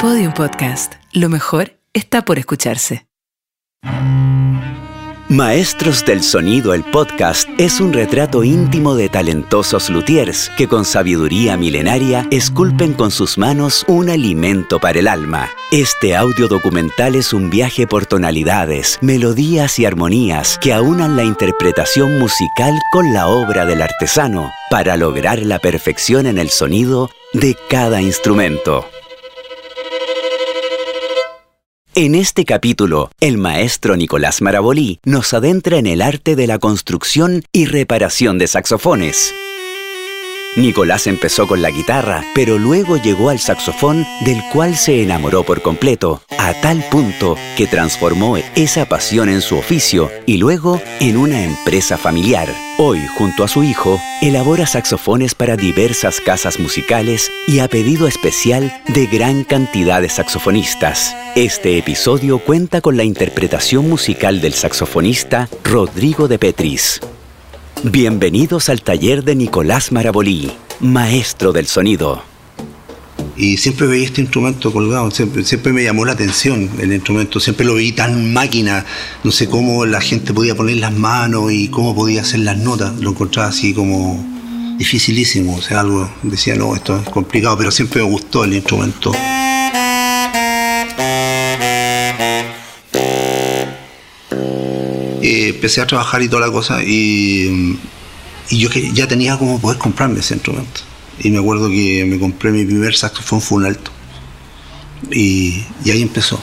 Podium Podcast. Lo mejor está por escucharse. Maestros del Sonido, el podcast, es un retrato íntimo de talentosos luthiers que con sabiduría milenaria esculpen con sus manos un alimento para el alma. Este audio documental es un viaje por tonalidades, melodías y armonías que aunan la interpretación musical con la obra del artesano para lograr la perfección en el sonido de cada instrumento. En este capítulo, el maestro Nicolás Marabolí nos adentra en el arte de la construcción y reparación de saxofones. Nicolás empezó con la guitarra, pero luego llegó al saxofón del cual se enamoró por completo, a tal punto que transformó esa pasión en su oficio y luego en una empresa familiar. Hoy, junto a su hijo, elabora saxofones para diversas casas musicales y a pedido especial de gran cantidad de saxofonistas. Este episodio cuenta con la interpretación musical del saxofonista Rodrigo de Petris. Bienvenidos al taller de Nicolás Marabolí, maestro del sonido. Y siempre veía este instrumento colgado, siempre, me llamó la atención el instrumento, siempre lo vi tan máquina, no sé cómo la gente podía poner las manos y cómo podía hacer las notas, lo encontraba así como dificilísimo, o sea, algo, decía, no, esto es complicado, pero siempre me gustó el instrumento. Empecé a trabajar y toda la cosa y, yo ya tenía como poder comprarme ese instrumento. Y me acuerdo que me compré mi primer saxofón, fue un alto. Y, y ahí empezó.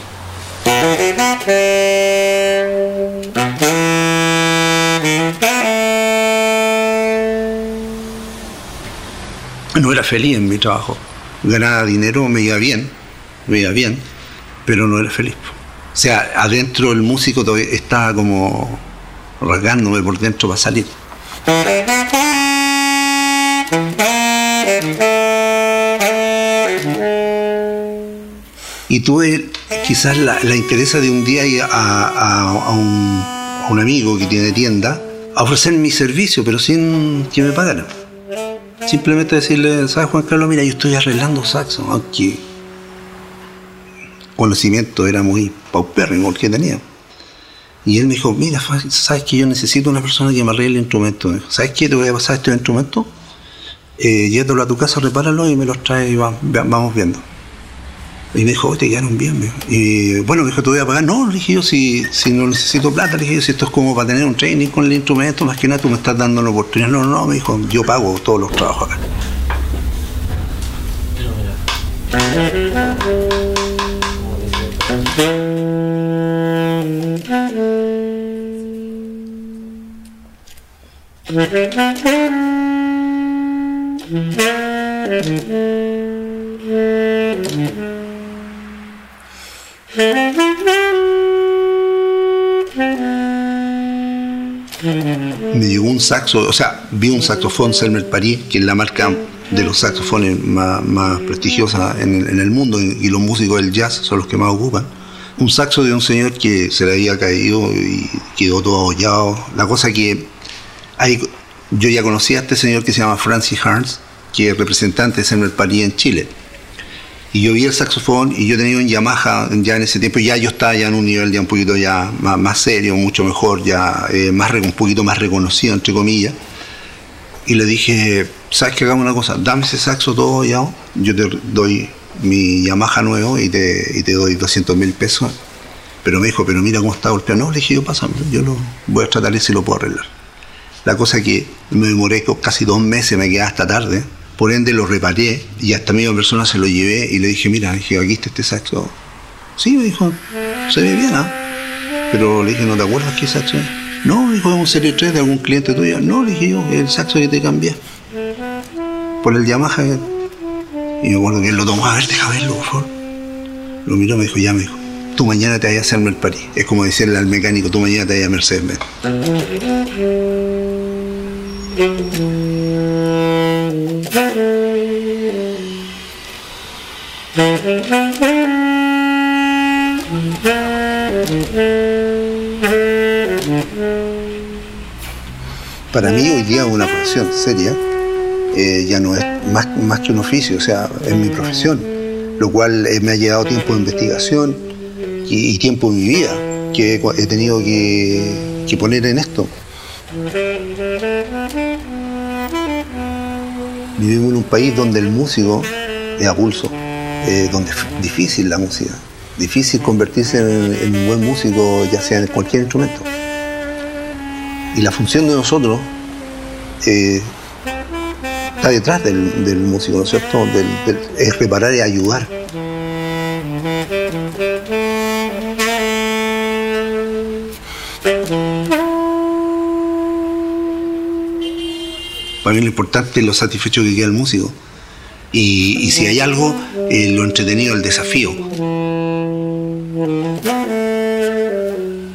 No era feliz en mi trabajo. Ganaba dinero, me iba bien, me iba bien, pero no era feliz. O sea, adentro el músico estaba como rasgándome por dentro para salir. Y tuve quizás la, la interesa de un día ir a, un, a, un, amigo que tiene tienda a ofrecer mi servicio, pero sin que me pagaran. Simplemente decirle, ¿sabes Juan Carlos? Mira, yo estoy arreglando saxo, aunque conocimiento era muy paupérrimo el que tenía. Y él me dijo, mira, sabes que yo necesito una persona que me arregle el instrumento. ¿Sabes qué? Te voy a pasar este instrumento, eh, llévatelo a tu casa, repáralo y me los trae y vamos viendo. Y me dijo, te quedaron bien. Y bueno, me dijo, te voy a pagar. No, le dije yo, si, si no necesito plata, le dije yo, si esto es como para tener un training con el instrumento, más que nada tú me estás dando la oportunidad. No, no, me dijo, yo pago todos los trabajos acá. Me llegó un saxo, o sea, vi un saxofón Selmer Paris, que es la marca de los saxofones más, prestigiosas en el, mundo, y los músicos del jazz son los que más ocupan. Un saxo de un señor que se le había caído y quedó todo abollado. La cosa que yo ya conocía a este señor que se llama Francis Harns, que es representante de Selmer Paris en Chile. Y yo vi el saxofón y yo tenía un Yamaha ya en ese tiempo, ya yo estaba ya en un nivel ya un poquito ya más, serio, mucho mejor, ya eh, más, un poquito más reconocido, entre comillas. Y le dije, ¿sabes que hagamos una cosa? Dame ese saxo todo ya, yo te doy mi Yamaha nuevo y te, y te doy 200 mil pesos. Pero me dijo, pero mira cómo está golpeado. No, le dije, yo pásame, yo lo voy a tratar y si lo puedo arreglar. La cosa que me demoré casi dos meses, me quedé hasta tarde. Por ende lo reparé y hasta medio persona se lo llevé y le dije, mira, dije, aquí está este saxo. Sí, me dijo, se ve bien, ¿ah? Pero le dije, ¿no te acuerdas qué saxo es? No, dijo, es un Serie 3 de algún cliente tuyo. No, le dije yo, el saxo que te cambié. Por el Yamaha. Y me acuerdo que él lo tomó, a ver, deja verlo, por favor. Lo miró, me dijo, ya, me dijo, tú mañana te vas a hacerme el París. Es como decirle al mecánico, tú mañana te vas a Mercedes-Benz. Para mí hoy día una profesión seria, eh, ya no es más, más que un oficio, o sea, es mi profesión. lo cual eh, me ha llevado tiempo de investigación y, tiempo en mi vida que he tenido que, poner en esto. Vivimos en un país donde el músico es a pulso, donde es difícil la música, difícil convertirse en, un buen músico, ya sea en cualquier instrumento. Y la función de nosotros eh, está detrás del, músico, ¿no es cierto? es reparar y ayudar. Para mí lo importante es lo satisfecho que queda el músico. Y, si hay algo, eh, lo entretenido, el desafío.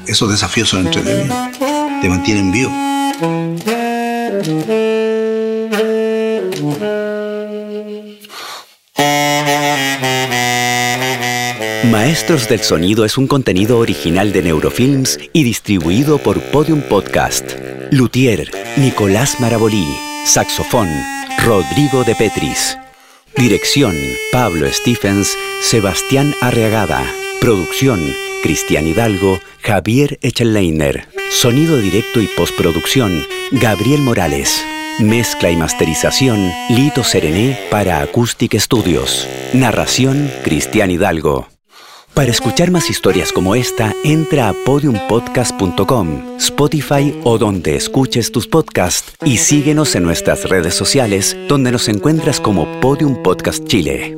Esos desafíos son entretenidos, te mantienen vivo. Maestros del Sonido es un contenido original de Neurofilms y distribuido por Podium Podcast. Luthier, Nicolás Marabolí. Saxofón, Rodrigo de Petris. Dirección, Pablo Stephens, Sebastián Arreagada. Producción, Cristian Hidalgo, Javier Echelleiner. Sonido directo y postproducción, Gabriel Morales. Mezcla y masterización, Lito Serené para Acoustic Studios. Narración, Cristian Hidalgo. Para escuchar más historias como esta, entra a podiumpodcast.com, Spotify o donde escuches tus podcasts y síguenos en nuestras redes sociales donde nos encuentras como Podium Podcast Chile.